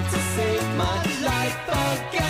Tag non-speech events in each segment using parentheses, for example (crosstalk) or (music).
to save my life again.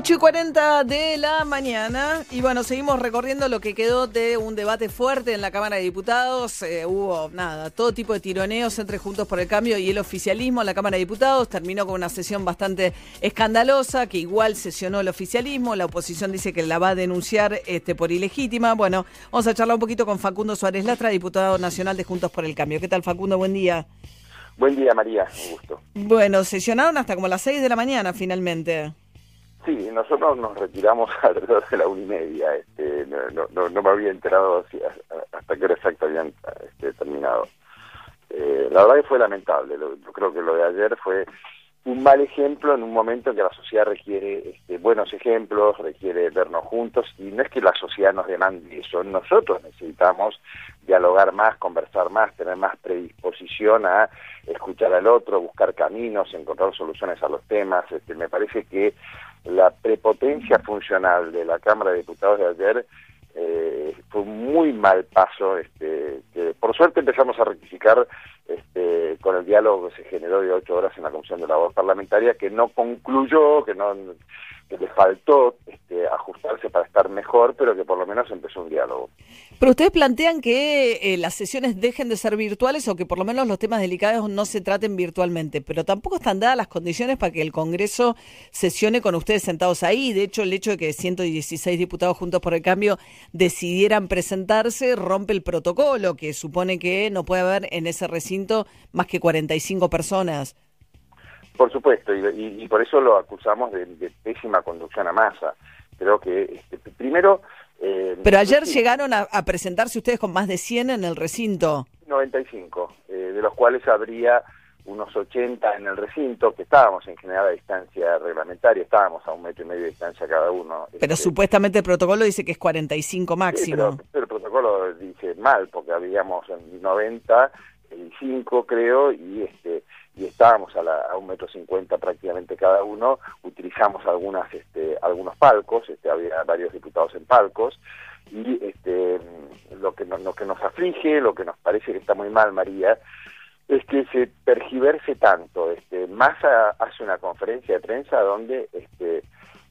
8 y 40 de la mañana y bueno, seguimos recorriendo lo que quedó de un debate fuerte en la Cámara de Diputados. Eh, hubo nada, todo tipo de tironeos entre Juntos por el Cambio y el oficialismo en la Cámara de Diputados. Terminó con una sesión bastante escandalosa, que igual sesionó el oficialismo. La oposición dice que la va a denunciar este, por ilegítima. Bueno, vamos a charlar un poquito con Facundo Suárez Lastra, diputado nacional de Juntos por el Cambio. ¿Qué tal, Facundo? Buen día. Buen día, María, un gusto. Bueno, sesionaron hasta como las 6 de la mañana finalmente. Sí, nosotros nos retiramos (laughs) alrededor de la una y media. Este, no, no, no me había enterado hasta qué hora exacto habían este, terminado. Eh, la verdad que fue lamentable. Lo- yo creo que lo de ayer fue un mal ejemplo en un momento en que la sociedad requiere este, buenos ejemplos, requiere vernos juntos, y no es que la sociedad nos demande eso, nosotros necesitamos dialogar más, conversar más, tener más predisposición a escuchar al otro, buscar caminos, encontrar soluciones a los temas. Este, me parece que la prepotencia funcional de la Cámara de Diputados de ayer eh, fue un muy mal paso. Este, que por suerte empezamos a rectificar este, con el diálogo que se generó de ocho horas en la Comisión de Labor Parlamentaria, que no concluyó, que no que le faltó este, ajustarse para estar mejor, pero que por lo menos empezó un diálogo. Pero ustedes plantean que eh, las sesiones dejen de ser virtuales o que por lo menos los temas delicados no se traten virtualmente, pero tampoco están dadas las condiciones para que el Congreso sesione con ustedes sentados ahí. De hecho, el hecho de que 116 diputados juntos por el cambio decidieran presentarse rompe el protocolo, que supone que no puede haber en ese recinto más que 45 personas. Por supuesto, y, y- y por eso lo acusamos de, de pésima conducción a masa. Creo que, este, primero... eh, Pero ayer sí, llegaron a, a presentarse ustedes con más de 100 en el recinto. 95, eh, de los cuales habría unos 80 en el recinto, que estábamos en general a distancia reglamentaria, estábamos a un metro y medio de distancia cada uno. Pero Este, supuestamente el protocolo dice que es 45 sí, máximo. pero, pero el protocolo dice mal, porque habíamos en 90 y 5 creo, y este y estábamos a, la, a un metro cincuenta prácticamente cada uno, utilizamos algunas este, algunos palcos, este, había varios diputados en palcos, y este lo que, no- lo que nos aflige, lo que nos parece que está muy mal, María, es que se tergiverse tanto. Este, Massa hace una conferencia de prensa donde este,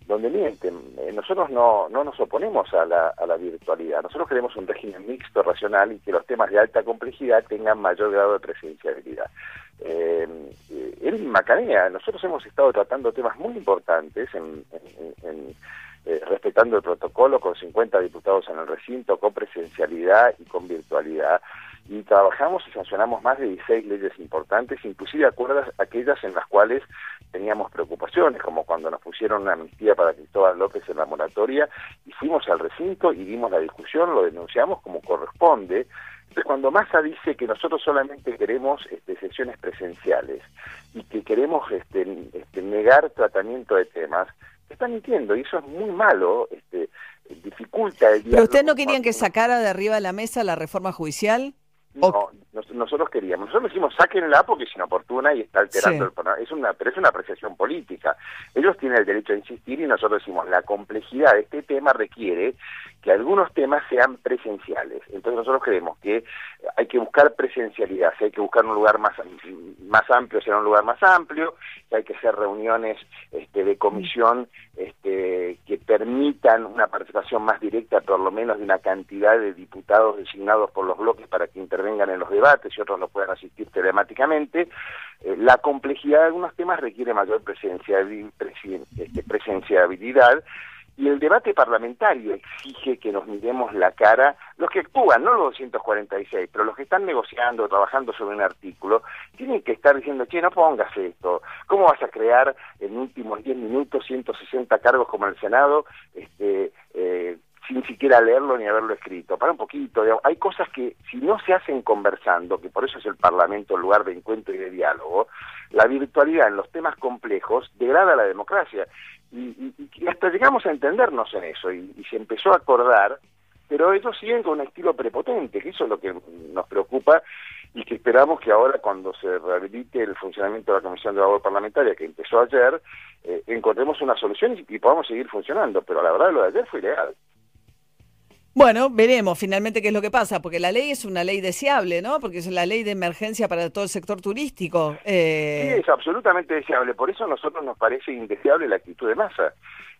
donde mienten. Eh, Nosotros no, no nos oponemos a la, a la virtualidad. Nosotros queremos un régimen mixto, racional y que los temas de alta complejidad tengan mayor grado de presencialidad. Eh, él macanea. Nosotros hemos estado tratando temas muy importantes en, en- en- eh, respetando el protocolo con 50 diputados en el recinto, con presencialidad y con virtualidad. Y trabajamos y sancionamos más de 16 leyes importantes, inclusive acuerdas aquellas en las cuales teníamos preocupaciones, como cuando nos pusieron una amnistía para Cristóbal López en la moratoria, y fuimos al recinto y dimos la discusión, lo denunciamos como corresponde. Entonces, cuando Massa dice que nosotros solamente queremos este, sesiones presenciales y que queremos este, este, negar tratamiento de temas, está mintiendo y eso es muy malo, este, dificulta el ¿Pero ustedes no querían que sacara de arriba de la mesa la reforma judicial? no, nos- nosotros queríamos. Nosotros decimos sáquenla porque es inoportuna y está alterando Sí. el. Es una, pero es una apreciación política. Ellos tienen el derecho a insistir y nosotros decimos la complejidad de este tema requiere que algunos temas sean presenciales. Entonces nosotros creemos que hay que buscar presencialidad, si hay que buscar un lugar más, más amplio, será un lugar más amplio, si hay que hacer reuniones este, de comisión este, que permitan una participación más directa, por lo menos de una cantidad de diputados designados por los bloques para que intervengan en los debates y otros no puedan asistir telemáticamente. Eh, la complejidad de algunos temas requiere mayor presencia, presen- este, presenciabilidad y el debate parlamentario exige que nos miremos la cara, los que actúan, no los 246, pero los que están negociando, trabajando sobre un artículo, tienen que estar diciendo, che, no pongas esto, ¿cómo vas a crear en últimos 10 minutos 160 cargos como el Senado, este, eh, sin siquiera leerlo ni haberlo escrito? Para un poquito, digamos, hay cosas que si no se hacen conversando, que por eso es el Parlamento el lugar de encuentro y de diálogo, la virtualidad en los temas complejos degrada la democracia y, y- hasta llegamos a entendernos en eso y, se empezó a acordar pero ellos siguen con un estilo prepotente, que eso es lo que nos preocupa y que esperamos que ahora cuando se rehabilite el funcionamiento de la Comisión de Labor Parlamentaria, que empezó ayer, eh, encontremos una solución y, y podamos seguir funcionando, pero la verdad lo de ayer fue ilegal. Bueno, veremos finalmente qué es lo que pasa, porque la ley es una ley deseable, ¿no? Porque es la ley de emergencia para todo el sector turístico. Eh, Sí, es absolutamente deseable. Por eso a nosotros nos parece indeseable la actitud de Massa.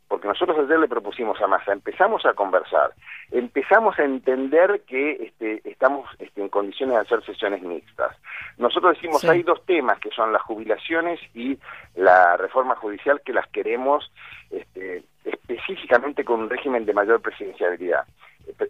Porque nosotros ayer le propusimos a Massa, empezamos a conversar, empezamos a entender que este, estamos este, en condiciones de hacer sesiones mixtas. Nosotros decimos, Sí. hay dos temas que son las jubilaciones y la reforma judicial que las queremos este, específicamente con un régimen de mayor presidencialidad.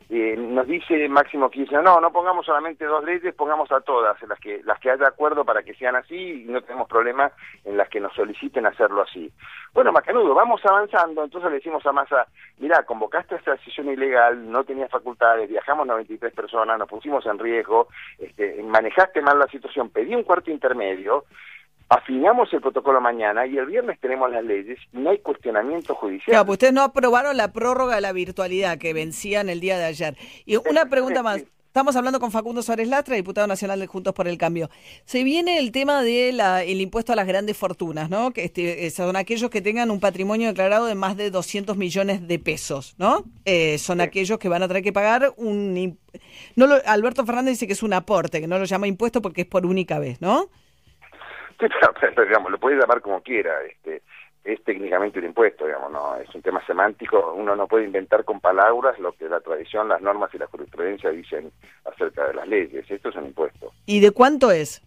Eh, nos dice Máximo Kirchner, no, no pongamos solamente dos leyes, pongamos a todas, las que, las que haya acuerdo para que sean así y no tenemos problema en las que nos soliciten hacerlo así. Bueno, Macanudo, vamos avanzando, entonces le decimos a Massa, mira, convocaste esta sesión ilegal, no tenías facultades, viajamos 93 personas, nos pusimos en riesgo, este, manejaste mal la situación, pedí un cuarto intermedio, afinamos el protocolo mañana y el viernes tenemos las leyes y no hay cuestionamiento judicial. Claro, pues ustedes no aprobaron la prórroga de la virtualidad que vencía en el día de ayer. Y una pregunta más. Estamos hablando con Facundo Suárez Lastra, diputado nacional de Juntos por el Cambio. Se viene el tema del el impuesto a las grandes fortunas, ¿no? Que este, eh, son aquellos que tengan un patrimonio declarado de más de 200 millones de pesos, ¿no? Eh, son Sí. aquellos que van a tener que pagar un... No lo- Alberto Fernández dice que es un aporte, que no lo llama impuesto porque es por única vez, ¿no? (laughs) Digamos, lo puede llamar como quiera, este, es técnicamente un impuesto, digamos, no es un tema semántico, uno no puede inventar con palabras lo que la tradición, las normas y la jurisprudencia dicen acerca de las leyes, esto es un impuesto. ¿Y de cuánto es?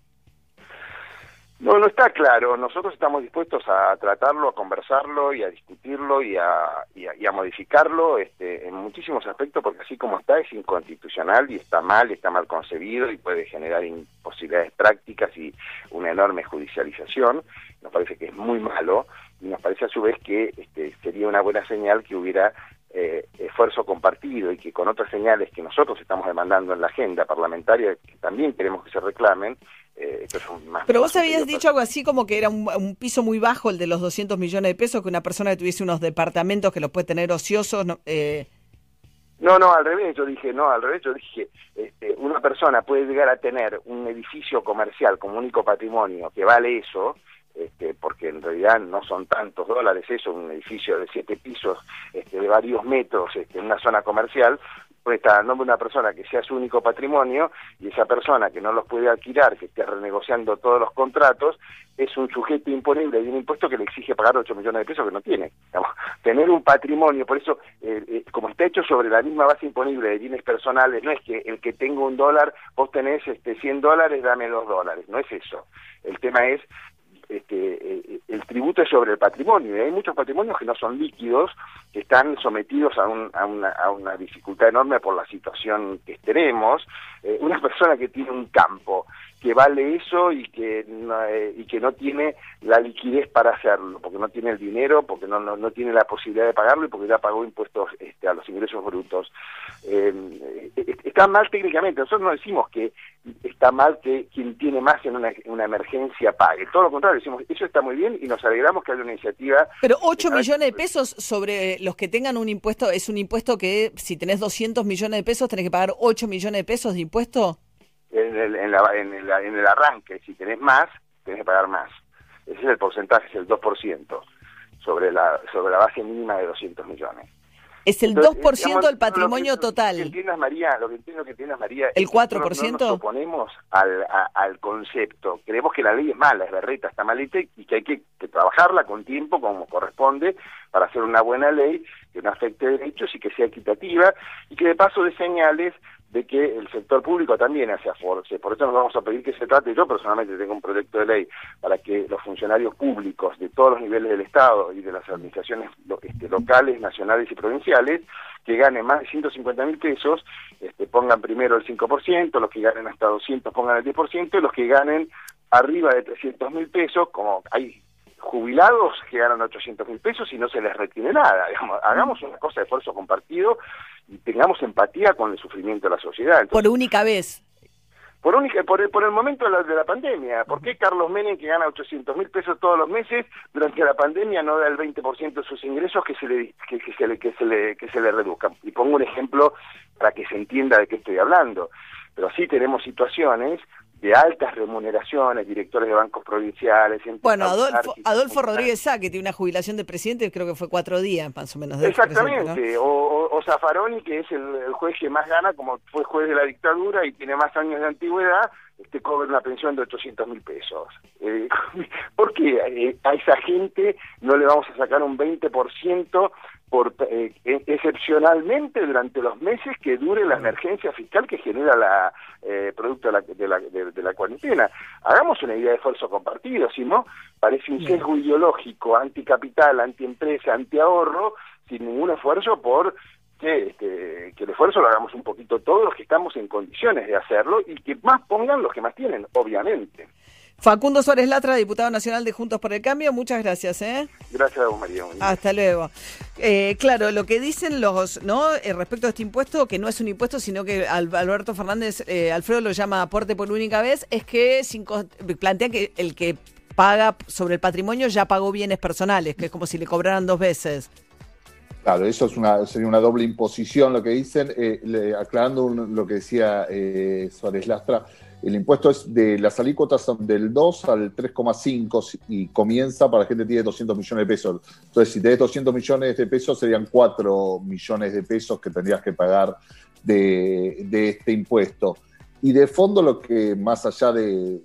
No, no está claro, nosotros estamos dispuestos a tratarlo, a conversarlo y a discutirlo y a, y a, modificarlo este, en muchísimos aspectos, porque así como está es inconstitucional y está mal, está mal concebido y puede generar imposibilidades prácticas y una enorme judicialización, nos parece que es muy malo y nos parece a su vez que este, sería una buena señal que hubiera eh, esfuerzo compartido y que con otras señales que nosotros estamos demandando en la agenda parlamentaria, que también queremos que se reclamen, eh, esto es más... Pero vos habías dicho algo así como que era un, un piso muy bajo el de los 200 millones de pesos, que una persona que tuviese unos departamentos que los puede tener ociosos, no, eh, No, no, al revés, yo dije, no, al revés, yo dije, este, una persona puede llegar a tener un edificio comercial como único patrimonio que vale eso, este, porque en realidad no son tantos dólares eso, un edificio de siete pisos, este, de varios metros, este, en una zona comercial, puede estar a nombre de una persona que sea su único patrimonio y esa persona que no los puede alquilar, que esté renegociando todos los contratos, es un sujeto imponible de un impuesto que le exige pagar 8 millones de pesos que no tiene. Digamos, tener un patrimonio, por eso, eh, eh, como está hecho sobre la misma base imponible de bienes personales, no es que el que tenga un dólar, vos tenés este, 100 dólares, dame dos dólares, no es eso. El tema es este, eh, el tributo es sobre el patrimonio y hay muchos patrimonios que no son líquidos, que están sometidos a, un- a una, a una dificultad enorme por la situación que tenemos. Eh, una persona que tiene un campo que vale eso y que no, eh, y que no tiene la liquidez para hacerlo, porque no tiene el dinero, porque no, no, no tiene la posibilidad de pagarlo y porque ya pagó impuestos este, a los ingresos brutos. Eh, eh, está mal técnicamente, nosotros no decimos que está mal que quien tiene más en una, una emergencia pague, todo lo contrario, decimos eso está muy bien y nos alegramos que haya una iniciativa pero 8 Cada vez- millones de pesos sobre los que tengan un impuesto, es un impuesto que si tenés 200 millones de pesos tenés que pagar 8 millones de pesos de impuesto. En el, en, la- en el, en el arranque, si tenés más, tenés que pagar más. Ese es el porcentaje, es el 2%, sobre la, sobre la base mínima de 200 millones. Es el Entonces, 2% digamos, del lo patrimonio que- Lo que total. entiendas, María, lo que entiendo que entiendas, María, ¿El es que nosotros 4%? No nos oponemos al, a- al concepto. Creemos que la ley es mala, es berreta, está malita y que hay que, que trabajarla con tiempo, como corresponde, para hacer una buena ley que no afecte derechos y que sea equitativa y que de paso de señales de que el sector público también hace esfuerzo. Por eso nos vamos a pedir que se trate, yo personalmente tengo un proyecto de ley para que los funcionarios públicos de todos los niveles del Estado y de las administraciones este, locales, nacionales y provinciales, que ganen más de 150 mil pesos, este, pongan primero el 5%, los que ganen hasta 200 pongan el 10%, y los que ganen arriba de 300 mil pesos, como hay jubilados que ganan 800 mil pesos y no se les retiene nada. Digamos, hagamos una cosa de esfuerzo compartido y tengamos empatía con el sufrimiento de la sociedad. Entonces, Por única vez. por, única, por, el, por el momento de la, de la pandemia. ¿Por qué Carlos Menem, que gana 800 mil pesos todos los meses, durante la pandemia no da el 20% de sus ingresos que se le que, que se le que se le que se le reduzcan? Y pongo un ejemplo para que se entienda de qué estoy hablando. Pero sí tenemos situaciones de altas remuneraciones, directores de bancos provinciales. Bueno, Adolfo, Adolfo Rodríguez Sá, que tiene una jubilación de presidente, creo que fue cuatro días más o menos. de Exactamente, ¿no? o, o, Zaffaroni, que es el, el juez que más gana, como fue juez de la dictadura y tiene más años de antigüedad, este cobra una pensión de 800 mil pesos. Eh, (laughs) ¿Por qué eh, a esa gente no le vamos a sacar un 20% por, eh, excepcionalmente durante los meses que dure la emergencia fiscal que genera la eh, producto de la, de, la, de, de la cuarentena? Hagamos una idea de esfuerzo compartido, si no, parece un sesgo ideológico, anticapital, antiempresa, antiahorro, sin ningún esfuerzo por que, este, que el esfuerzo lo hagamos un poquito todos los que estamos en condiciones de hacerlo y que más pongan los que más tienen, obviamente. Facundo Suárez Latra, diputado nacional de Juntos por el Cambio, muchas gracias. ¿eh? Gracias a vos, María. Hasta luego. Eh, claro, lo que dicen los, ¿no? Eh, respecto a este impuesto, que no es un impuesto, sino que Al- Alberto Fernández, eh, Alfredo lo llama aporte por única vez, es que sin cos- plantea que el que paga sobre el patrimonio ya pagó bienes personales, que es como si le cobraran dos veces. Claro, eso es una, sería una doble imposición lo que dicen. Eh, le- aclarando un- lo que decía eh, Suárez Lastra, el impuesto es de las alícuotas son del 2 al 3,5 y comienza para gente que tiene 200 millones de pesos. Entonces, si tenés 200 millones de pesos, serían 4 millones de pesos que tendrías que pagar de, este impuesto. Y de fondo, lo que más allá de,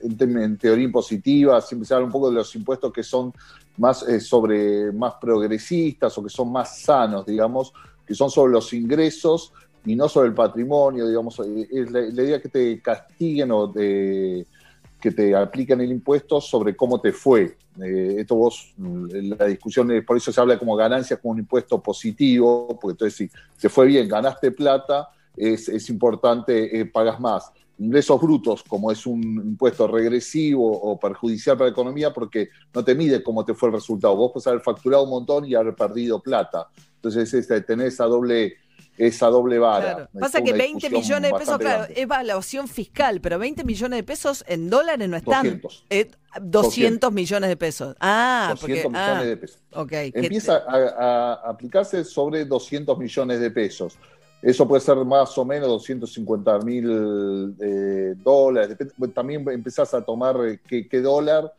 en teoría impositiva, siempre se habla un poco de los impuestos que son más eh, sobre más progresistas o que son más sanos, digamos, que son sobre los ingresos y no sobre el patrimonio, digamos, eh, es la, idea que te castiguen o que te apliquen el impuesto sobre cómo te fue. Eh, esto vos, mm, la discusión, es- por eso se habla como ganancia como un impuesto positivo, porque entonces si te fue bien, ganaste plata, es, es importante, eh, pagas más ingresos brutos, como es un impuesto regresivo o perjudicial para la economía, porque no te mide cómo te fue el resultado. Vos puedes haber facturado un montón y haber perdido plata. Entonces, este, tenés esa doble, esa doble vara. Claro. Pasa que 20 discusión millones de pesos, claro, grande. es evaluación fiscal, pero 20 millones de pesos en dólares no están. 200. Eh, 200 millones de pesos. Ah, 200 porque, millones ah, de pesos. ok. que- Empieza a, a aplicarse sobre 200 millones de pesos. Eso puede ser más o menos 250 mil eh, dólares. Depende- también empezás a tomar eh, qué, qué dólar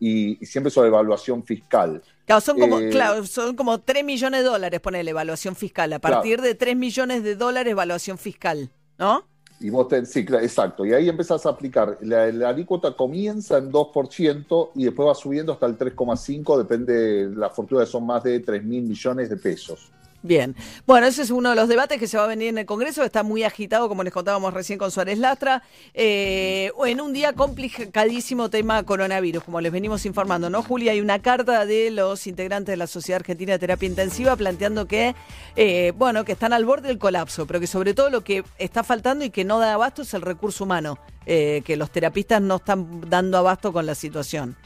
y, y siempre sobre evaluación fiscal. Claro, son como, Eh, claro, son como 3 millones de dólares, pone la evaluación fiscal. A Claro. partir de 3 millones de dólares, evaluación fiscal, ¿no? Y vos te, sí, claro, exacto. Y ahí empezás a aplicar. La, la alícuota comienza en 2% y después va subiendo hasta el 3,5%, depende, la fortuna son más de 3 mil millones de pesos. Bien. Bueno, ese es uno de los debates que se va a venir en el Congreso. Está muy agitado, como les contábamos recién con Suárez Lastra. eh, en un día complicadísimo tema coronavirus, como les venimos informando, ¿no, Julia? Hay una carta de los integrantes de la Sociedad Argentina de Terapia Intensiva planteando que, eh, bueno, que están al borde del colapso, pero que sobre todo lo que está faltando y que no da abasto es el recurso humano, eh, que los terapistas no están dando abasto con la situación.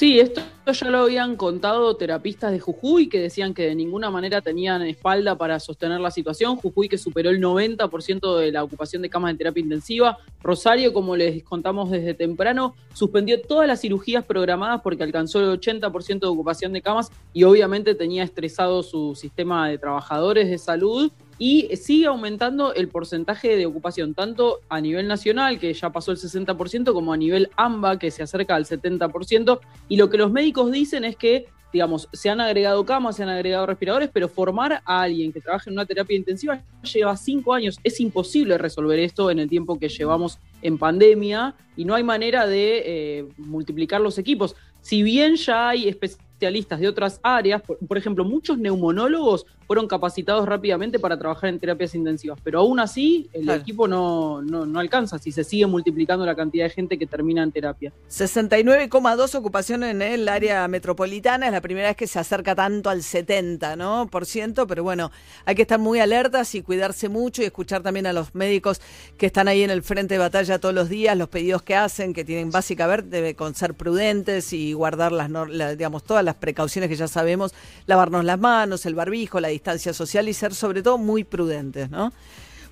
Sí, esto ya lo habían contado terapistas de Jujuy que decían que de ninguna manera tenían espalda para sostener la situación. Jujuy que superó el 90% de la ocupación de camas de terapia intensiva. Rosario, como les contamos desde temprano, suspendió todas las cirugías programadas porque alcanzó el 80% de ocupación de camas y obviamente tenía estresado su sistema de trabajadores de salud y sigue aumentando el porcentaje de ocupación, tanto a nivel nacional, que ya pasó el 60%, como a nivel AMBA, que se acerca al 70%. Y lo que los médicos dicen es que, digamos, se han agregado camas, se han agregado respiradores, pero formar a alguien que trabaje en una terapia intensiva lleva cinco años. Es imposible resolver esto en el tiempo que llevamos en pandemia y no hay manera de eh, multiplicar los equipos. Si bien ya hay especialistas de otras áreas, por, por ejemplo, muchos neumonólogos fueron capacitados rápidamente para trabajar en terapias intensivas, pero aún así el Claro. equipo no, no, no alcanza si se sigue multiplicando la cantidad de gente que termina en terapia. 69,2 ocupación en el área metropolitana. Es la primera vez que se acerca tanto al 70, ¿no? Por ciento, pero bueno, hay que estar muy alertas y cuidarse mucho y escuchar también a los médicos que están ahí en el frente de batalla todos los días, los pedidos que hacen, que tienen básicamente con ser prudentes y guardar las, la- digamos, todas las precauciones que ya sabemos, lavarnos las manos, el barbijo, la distancia social y ser sobre todo muy prudentes, ¿no?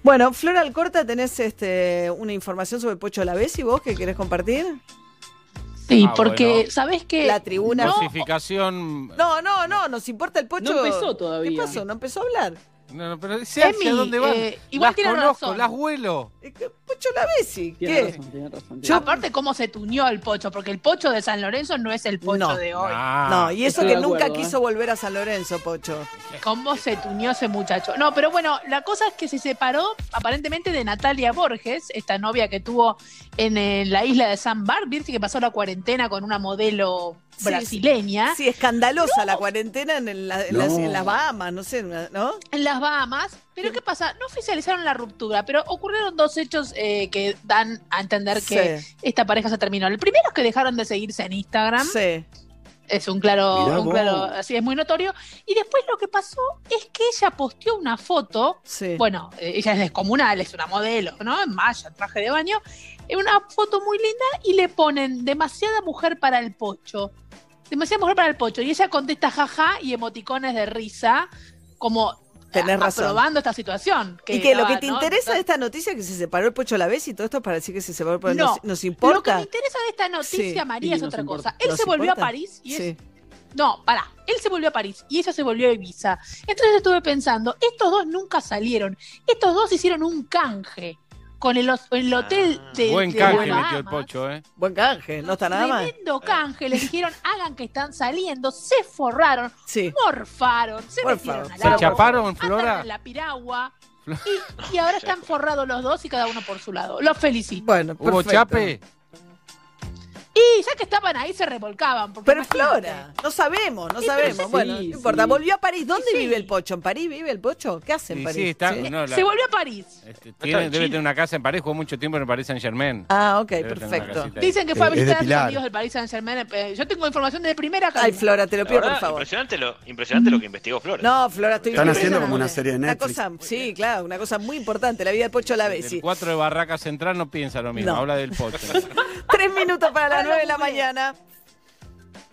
Bueno, Flora Alcorta, ¿tenés este, una información sobre Pocho Lavesi vos que querés compartir? Sí, Ah, porque, bueno. ¿sabés qué? La tribuna. No. No, no, no, nos importa el Pocho. No empezó todavía. ¿Qué pasó? ¿No empezó a hablar? No, no, pero sé hacia Emi, dónde van. eh, igual las tiene conozco, razón. las huelo. Eh, ¿qué- Pocho Lavesi, Tiene ¿qué? razón, tiene razón. Yo- Aparte, cómo se tuñó el pocho, porque el pocho de San Lorenzo no es el pocho No. de hoy. Ah, No, y eso estoy que nunca acuerdo, quiso ¿eh? volver a San Lorenzo, Pocho. ¿Cómo se tuñó ese muchacho? No, pero bueno, la cosa es que se separó aparentemente de Natalia Borges, esta novia que tuvo en la isla de San Bar, viste que pasó la cuarentena con una modelo Sí, brasileña Sí, escandalosa la cuarentena en, el- la- en las, No. en las Bahamas, no sé, ¿no? en las Bahamas. Pero ¿qué pasa? No oficializaron la ruptura, pero ocurrieron dos hechos eh, que dan a entender que Sí. esta pareja se terminó. El primero es que dejaron de seguirse en Instagram. Sí. Es un claro, Mirá un vos. claro, así es muy notorio. Y después lo que pasó es que ella posteó una foto Sí. Bueno, eh, ella es descomunal, es una modelo, ¿no? En malla, traje de baño. Es una foto muy linda y le ponen demasiada mujer para el pocho. Demasiada mujer para el pocho. Y ella contesta jaja y emoticones de risa, como Tenés a- razón. aprobando esta situación. y que lo que te ¿no? interesa de esta noticia es que se separó el Pocho Lavesi y todo esto para decir que se separó, porque No. nos, nos Lo que importa. me interesa de esta noticia, Sí. María, es otra importa. cosa. Él ¿Nos se volvió importa? a París y es Sí. No, pará. Él se volvió a París y ella se volvió a Ibiza. Entonces estuve pensando, estos dos nunca salieron. Estos dos hicieron un canje con el, el hotel de. Buen de canje Bahamas. metió el pocho, ¿eh? Buen canje, no está nada mal. Tremendo canje. Les dijeron, hagan que están saliendo. Se forraron, Sí. morfaron, se Morfaron. metieron al ¿Se agua. chaparon, andaron Flora? en la piragua. Y, y ahora están forrados los dos y cada uno por su lado. Los felicito. Bueno, ¿Hubo perfecto. chape? Y ya que estaban ahí se revolcaban. Pero Flora, no sabemos, no sabemos. Bueno, no importa. Volvió a París. ¿Dónde vive el Pocho? ¿En París vive el Pocho? ¿Qué hace en París? Está, se volvió a París. Este, tiene, debe tener una casa en París, jugó mucho tiempo en el París Saint Germain. Ah, ok, perfecto. Dicen que fue a visitar a sus amigos del París Saint Germain. Eh, yo tengo información de primera cara. Ay, Flora, te lo pido por favor. Impresionante lo, impresionante lo que investigó Flora. No, Flora, estoy Están haciendo como una serie de Netflix. Sí, claro, una cosa muy importante. La vida del Pocho a la vez. El 4 de Barraca Central no piensa lo mismo, habla del Pocho. (laughs) Tres minutos para la 9 de la mañana.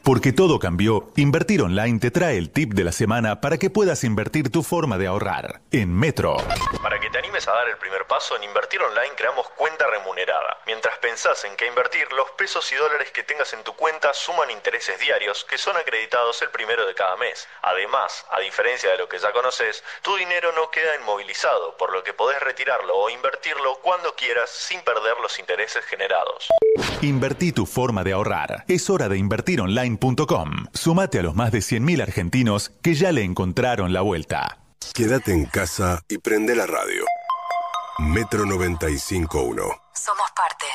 Porque todo cambió, Invertir Online te trae el tip de la semana para que puedas invertir tu forma de ahorrar. En Metro. Para que te animes a dar el primer paso, en Invertir Online creamos cuenta remunerada. Mientras pensás en qué invertir, los pesos y dólares que tengas en tu cuenta suman intereses diarios que son acreditados el primero de cada mes. Además, a diferencia de lo que ya conoces, tu dinero no queda inmovilizado, por lo que podés retirarlo o invertirlo cuando quieras sin perder los intereses generados. Invertí tu forma de ahorrar. Es hora de Sumate a los más de 100.000 argentinos que ya le encontraron la vuelta. Quédate en casa y prende la radio. Metro 95.1. Somos parte.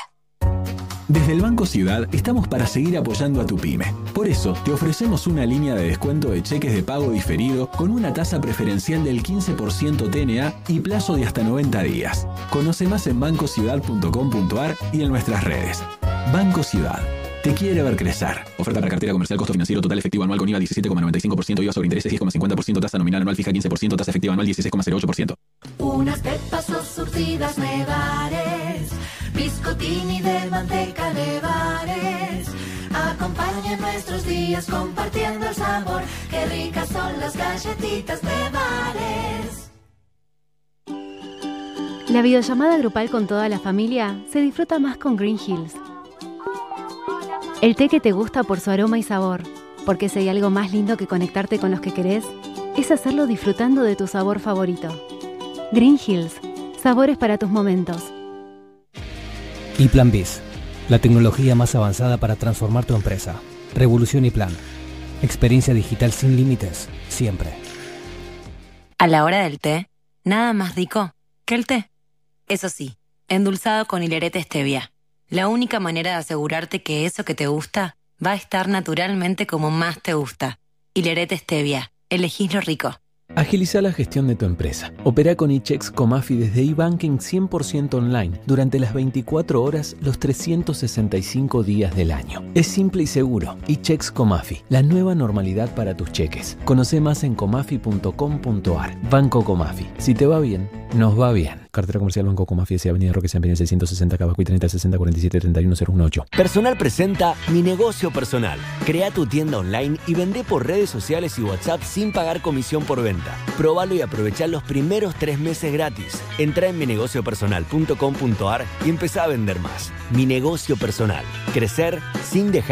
Desde el Banco Ciudad estamos para seguir apoyando a tu pyme. Por eso te ofrecemos una línea de descuento de cheques de pago diferido con una tasa preferencial del 15% TNA y plazo de hasta 90 días. Conoce más en bancociudad.com.ar y en nuestras redes. Banco Ciudad. Te quiere ver crecer. Oferta para cartera comercial, costo financiero total efectivo anual con IVA 17,95%, IVA sobre intereses 10,50%, tasa nominal anual fija 15%, tasa efectiva anual 16,08%. Unas pepas o surtidas nevares, biscottini de manteca nevares. Acompaña nuestros días compartiendo el sabor. Qué ricas son las galletitas nevares. La videollamada grupal con toda la familia se disfruta más con Green Hills. El té que te gusta por su aroma y sabor, porque si hay algo más lindo que conectarte con los que querés, es hacerlo disfrutando de tu sabor favorito. Green Hills, sabores para tus momentos. Y Plan Biz, la tecnología más avanzada para transformar tu empresa. Revolución y Plan. Experiencia digital sin límites, siempre. A la hora del té, nada más rico que el té. Eso sí, endulzado con hilerete stevia. La única manera de asegurarte que eso que te gusta va a estar naturalmente como más te gusta. Hilerete stevia. Elegís lo rico. Agiliza la gestión de tu empresa. Opera con eChecks Comafi desde eBanking 100% online durante las 24 horas los 365 días del año. Es simple y seguro. eChecks Comafi, la nueva normalidad para tus cheques. Conoce más en comafi.com.ar. Banco Comafi. Si te va bien, nos va bien. Cartera comercial Banco Comafies Avenida Roque San Peña 660 Cabacuy 30 60 47 31 018. Personal presenta Mi Negocio Personal. Crea tu tienda online y vende por redes sociales y WhatsApp sin pagar comisión por venta. Probalo y aprovechá los primeros tres meses gratis. Entra en minegociopersonal.com.ar y empezá a vender más. Mi Negocio Personal. Crecer sin dejar